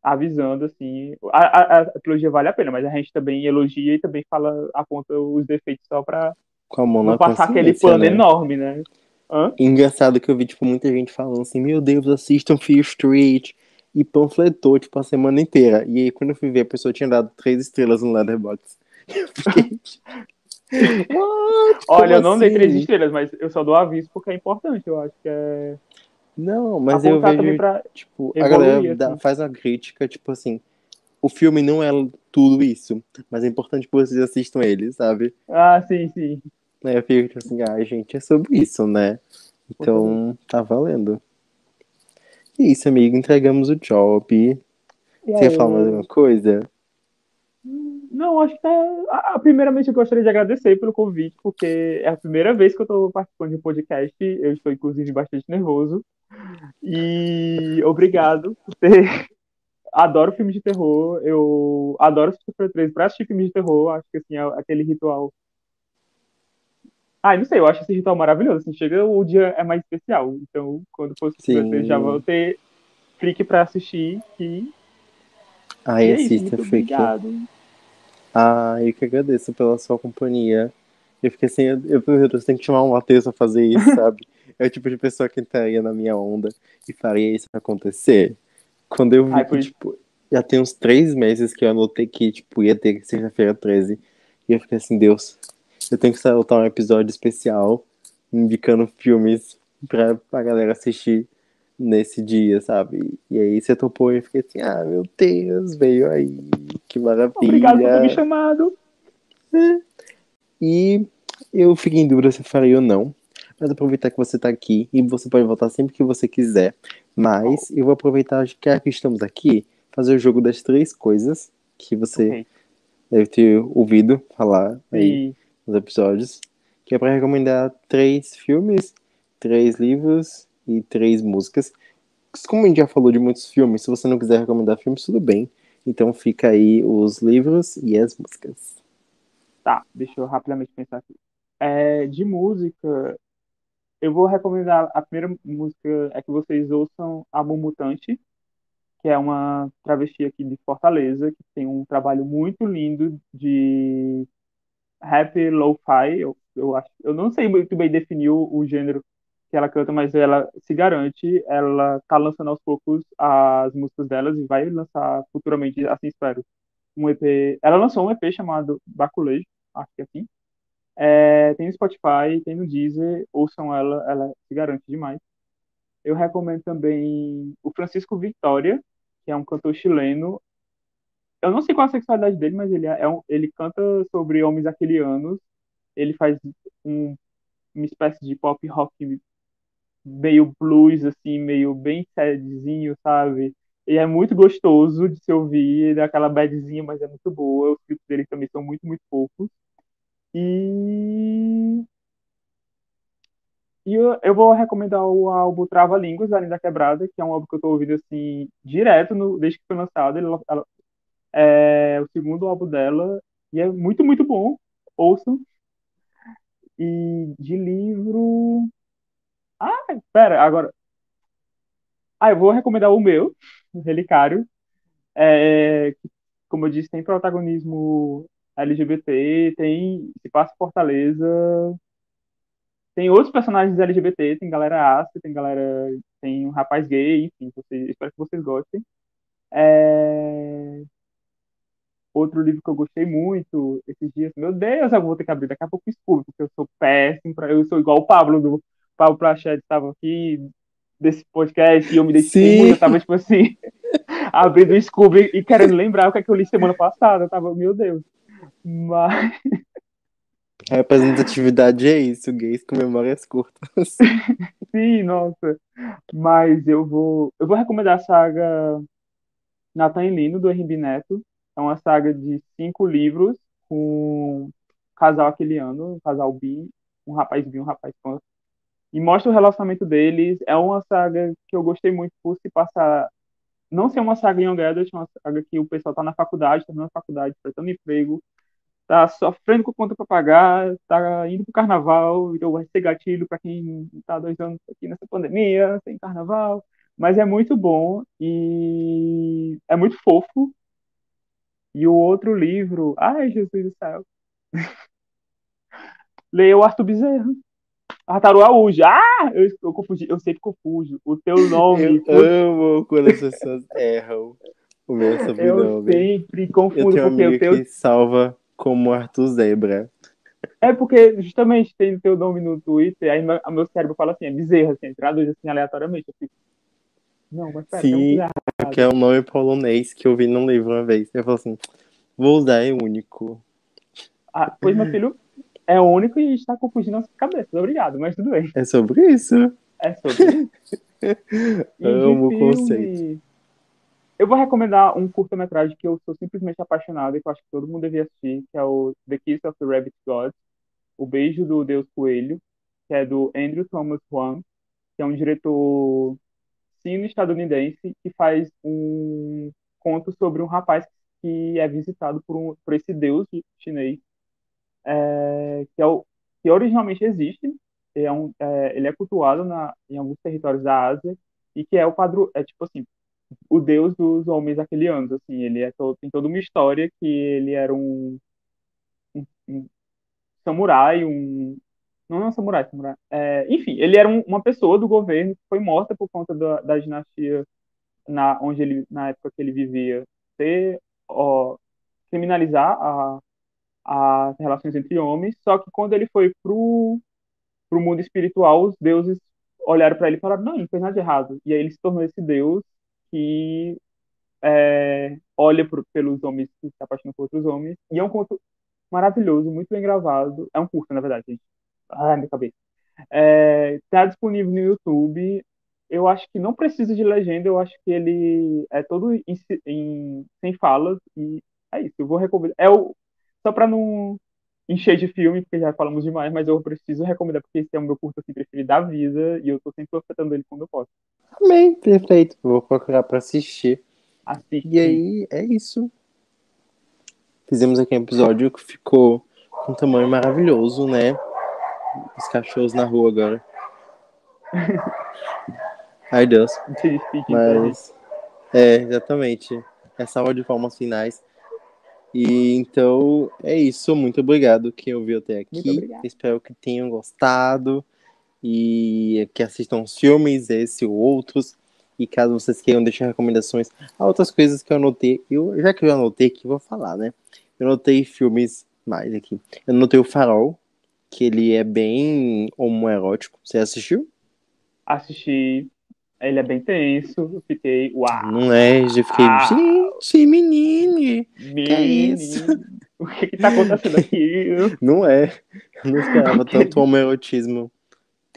avisando assim, a, a, a trilogia vale a pena, mas a gente também elogia e também fala aponta os defeitos só para não passar aquele pano né? enorme, né? Hã? Engraçado que eu vi, tipo, muita gente falando assim, meu Deus, assistam Fear Street. E panfletou, tipo, a semana inteira. E aí, quando eu fui ver, a pessoa tinha dado três estrelas no Letterboxd. Fiquei... Olha, eu não dei assim? três estrelas, mas eu só dou aviso porque é importante, eu acho que é Não, mas eu vejo, pra tipo, a evoluir, galera dá- assim. faz uma crítica, tipo assim, o filme não é tudo isso, mas é importante que vocês assistam ele, sabe? Ah, sim, sim. Aí eu fico tipo assim, ah, gente, é sobre isso, né? Então, tá valendo. E isso, amigo, entregamos o job. E Você aí, falar mais alguma coisa? Não, acho que tá. a- Primeiramente, eu gostaria de agradecer pelo convite, porque é a primeira vez que eu estou participando de um podcast. Eu estou, inclusive, bastante nervoso. E obrigado por ter. Adoro filmes de terror. Eu adoro Sexta-feira 13 para assistir filmes de terror. Acho que assim, é aquele ritual. Ah, não sei, eu acho esse ritual maravilhoso. Assim, chega o dia é mais especial. Então, quando for Sexta-feira 13, já vou ter clique para assistir. E, Ai, e é isso, assista, muito Freak. obrigado. Ah, eu que agradeço pela sua companhia. Eu fiquei assim, eu, eu, Deus, tem que chamar um Matheus pra fazer isso, sabe? É o tipo de pessoa que entraria na minha onda e faria isso acontecer. Quando eu vi Ai, que, por- tipo, já tem uns três meses que eu anotei que, tipo, ia ter sexta-feira 13. E eu fiquei assim, Deus, eu tenho que soltar um episódio especial indicando filmes pra, pra galera assistir nesse dia, sabe? E aí você topou e eu fiquei assim, ah, meu Deus, veio aí, que maravilha. Obrigado por ter me chamado. E eu fiquei em dúvida se faria ou não. Mas aproveitar que você tá aqui e você pode voltar sempre que você quiser. Mas eu vou aproveitar que estamos aqui, fazer o jogo das três coisas que você Ok. deve ter ouvido falar aí E nos episódios. Que é pra recomendar três filmes, três livros e três músicas. Como a gente já falou de muitos filmes, se você não quiser recomendar filmes, tudo bem. Então fica aí os livros e as músicas. Tá, deixa eu rapidamente pensar aqui. É, de música, eu vou recomendar a primeira música é que vocês ouçam a Mutante, que é uma travesti aqui de Fortaleza, que tem um trabalho muito lindo de rap lo-fi. Eu, eu acho, eu não sei muito bem definir o gênero que ela canta, mas ela se garante. Ela tá lançando aos poucos as músicas delas e vai lançar futuramente, assim espero, um EP. Ela lançou um EP chamado Baculejo, acho que é assim. É, tem no Spotify, tem no Deezer, ouçam ela, ela se garante demais. Eu recomendo também o Francisco Victoria, que é um cantor chileno. Eu não sei qual a sexualidade dele, mas ele, é um, ele canta sobre homens aquilianos. Ele faz um, uma espécie de pop rock meio blues, assim, meio bem sadzinho, sabe? E é muito gostoso de se ouvir, aquela badzinha, mas é muito boa. Os clipes dele também são muito, muito fofos. E e eu, eu vou recomendar o álbum Trava Línguas, da Linda Quebrada, que é um álbum que eu tô ouvindo, assim, direto no, desde que foi lançado. Ele, ela, é o segundo álbum dela, e é muito, muito bom. Ouçam. E de livro. Ah, pera, agora. Ah, eu vou recomendar o meu, o Relicário. É, como eu disse, tem protagonismo LGBT, tem se passa Fortaleza, tem outros personagens LGBT, tem galera ácida, tem galera. Tem um rapaz gay, enfim, vocês, espero que vocês gostem. É... Outro livro que eu gostei muito esses dias, meu Deus, eu vou ter que abrir daqui a pouco o Scooby, porque eu sou péssimo, pra... eu sou igual o Pablo do Pablo Prachete estava aqui desse podcast e eu me identifiquei muito, eu tava tipo assim, abrindo o Scooby e querendo lembrar o que, é que eu li semana passada, eu tava, meu Deus. Mas a representatividade é isso, gays com memórias curtas. Sim, nossa. Mas eu vou, eu vou recomendar a saga Nathan Lino, do Henrique Neto. É uma saga de cinco livros com um casal aquiliano, um casal bi, um rapaz bi, um rapaz. E mostra o relacionamento deles. É uma saga que eu gostei muito por se passar. Não ser uma saga Young Adult, uma saga que o pessoal tá na faculdade, tá na faculdade, tentando emprego, tá sofrendo com conta para pagar, tá indo pro carnaval, então vai ser gatilho para quem tá dois anos aqui nessa pandemia, sem carnaval. Mas é muito bom e é muito fofo. E o outro livro, ai Jesus do céu. Leia o Arthur Bezerra. Tartaruga Ah! Eu, eu confundi, eu sempre confuso. O teu nome. Eu amo quando as pessoas erram o meu sobrenome. Eu sempre confundo eu tenho porque o teu. que salva como Arthur Zebra. É porque justamente tem o teu nome no Twitter, aí meu, meu cérebro fala assim, é bezerra, assim, traduz assim aleatoriamente. Eu fico, não, mas pera, Sim, porque é um nome polonês que eu vi num livro uma vez. Eu falo assim, vou usar, é único. Ah, pois meu filho é único e está confundindo nossas cabeças. Obrigado, mas tudo bem. É sobre isso. É sobre isso. Amo o conceito. Eu vou recomendar um curta-metragem que eu sou simplesmente apaixonado e que eu acho que todo mundo devia assistir, que é o The Kiss of the Rabbit God, O Beijo do Deus Coelho, que é do Andrew Thomas Hwang, que é um diretor sino-estadunidense que faz um conto sobre um rapaz que é visitado por, um, por esse deus chinês, é, que, é o, que originalmente existe, é um, é, ele é cultuado na, em alguns territórios da Ásia, e que é o padrão, é tipo assim, o deus dos homens aquelianos, assim, ele é tem toda uma história que ele era um, um, um samurai, um não, não samurai, samurai. É, enfim, ele era um, uma pessoa do governo que foi morta por conta da, da dinastia na onde ele na época que ele vivia ter ó, criminalizar a, as relações entre homens, só que quando ele foi pro pro mundo espiritual, os deuses olharam para ele e falaram: "Não, ele não fez nada de errado". E aí ele se tornou esse deus que é, olha por, pelos homens que se apaixonam por outros homens. E é um conto maravilhoso, muito bem gravado. É um curto, na verdade, gente. Ai, minha cabeça. É, tá disponível no YouTube. Eu acho que não precisa de legenda, eu acho que ele é todo em, em, sem falas. E é isso, eu vou recomendar. É o, só para não encher de filme, porque já falamos demais, mas eu preciso recomendar, porque esse é o meu curto assim, preferido da vida e eu tô sempre ofertando ele quando eu posso. Amém, perfeito. Vou procurar para assistir. Assiste. E aí, é isso. Fizemos aqui um episódio que ficou com um tamanho maravilhoso, né? Os cachorros na rua agora. Ai, Deus. Mas, é, exatamente. É salva de formas finais. E então é isso. Muito obrigado quem ouviu até aqui. Espero que tenham gostado e que assistam os filmes, esse ou outros. E caso vocês queiram deixar recomendações a outras coisas que eu anotei, eu, já que eu anotei aqui, vou falar, né? Eu anotei filmes mais aqui. Eu anotei o Farol, que ele é bem homoerótico. Você assistiu? Assisti. Ele é bem tenso. Eu fiquei. Uau! Não é? Já fiquei. Ah. Gente, menine! Menino, isso? O que que tá acontecendo aqui? Não é. Eu não esperava tanto homoerotismo.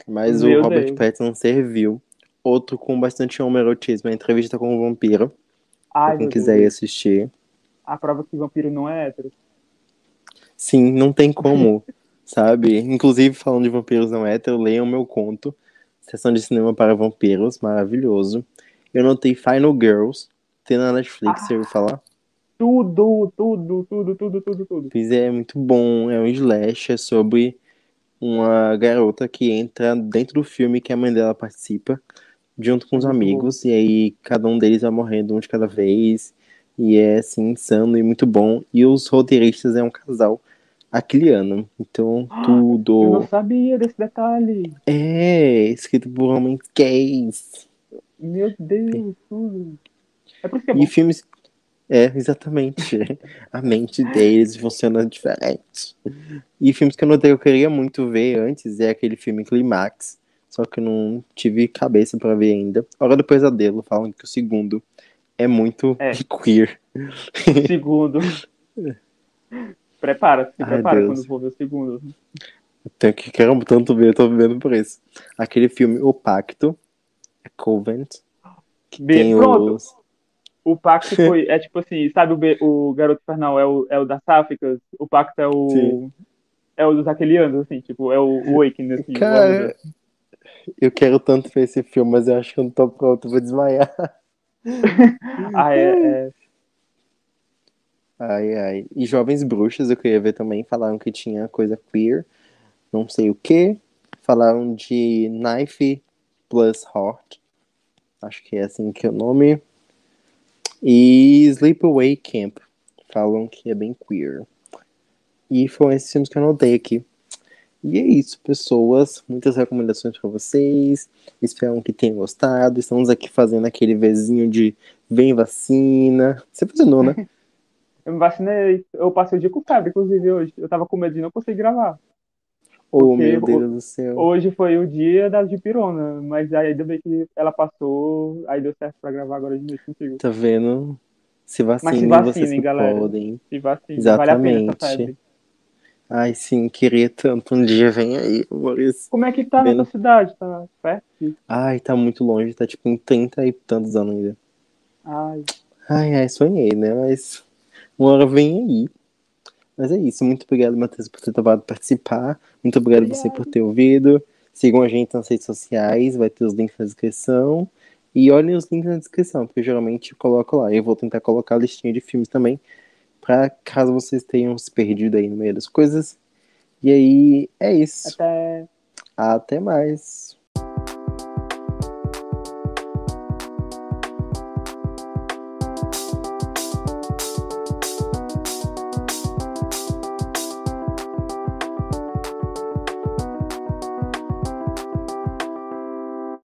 Mas o Meu Robert Deus. Pattinson serviu. Outro com bastante homoerotismo, a entrevista com o vampiro. Ai, quem quiser ir Deus. assistir. A prova que vampiro não é hétero. Sim, não tem como, sabe? Inclusive, falando de vampiros não hétero, leiam meu conto. Sessão de cinema para vampiros, maravilhoso. Eu notei Final Girls, tem na Netflix, Ah. você ouviu falar? Tudo, tudo, tudo, tudo, tudo, tudo. Pois é, muito bom. É um slash, é sobre uma garota que entra dentro do filme que a mãe dela participa, junto com os Muito amigos, e aí cada um deles vai morrendo um de cada vez. E é assim, insano e muito bom. E os roteiristas é um casal aquiliano. Então, Eu não tudo sabia desse detalhe. é escrito por homens gays. Meu Deus, tudo. É por isso que é bom. E filmes. É, exatamente. A mente deles funciona diferente. E filmes que eu notei que eu queria muito ver antes é aquele filme Climax. Só que eu não tive cabeça pra ver ainda. Hora do Pesadelo, falam que o segundo é muito É. queer. Segundo. Prepara, se Ai, prepara Deus. quando for ver o segundo. Então, que quero tanto ver, eu tô vendo por isso. Aquele filme O Pacto, é Covent, que Bem, tem pronto. os. O pacto foi, é tipo assim, sabe o, be- o Garoto Infernal é o, é o das Áfricas? O pacto é o. Sim. É o dos aquelianos, assim, tipo, é o, o Awakening, assim. Cara, eu quero tanto ver esse filme, mas eu acho que eu não tô pronto, eu vou desmaiar. Ah, é, é. Ai, ai. E Jovens Bruxas eu queria ver também. Falaram que tinha coisa queer. Não sei o que. Falaram de Knife plus Heart. Acho que é assim que é o nome. E Sleepaway Camp. Falam que é bem queer. E foram esses filmes que eu anotei aqui. E é isso, pessoas. Muitas recomendações para vocês. Espero que tenham gostado. Estamos aqui fazendo aquele vezinho de vem vacina. Você vacinou, né? Eu me vacinei, eu passei o dia com febre, inclusive, hoje. Eu tava com medo de não conseguir gravar. Oh, meu Deus do céu. Hoje foi o dia da dipirona, mas aí ainda bem que ela passou, aí deu certo pra gravar agora de noite contigo. Tá vendo? Se vacinem, se vocês vacinem, que galera. podem. E vale pena essa Exatamente. febre. Ai, sim, queria tanto. Um dia vem aí, amores. Como é que tá na Bem- tua cidade? Tá perto? Ai, tá muito longe, tá tipo em 30 e tantos anos ainda. Ai, Ai, ai, sonhei, né? Mas uma hora vem aí. Mas é isso. Muito obrigado, Matheus, por ter topado participar. Muito obrigado você por ter ouvido. Sigam a gente nas redes sociais, vai ter os links na descrição. E olhem os links na descrição, porque geralmente eu coloco lá. Eu vou tentar colocar a listinha de filmes também, pra caso vocês tenham se perdido aí no meio das coisas. E aí, é isso. até Até mais.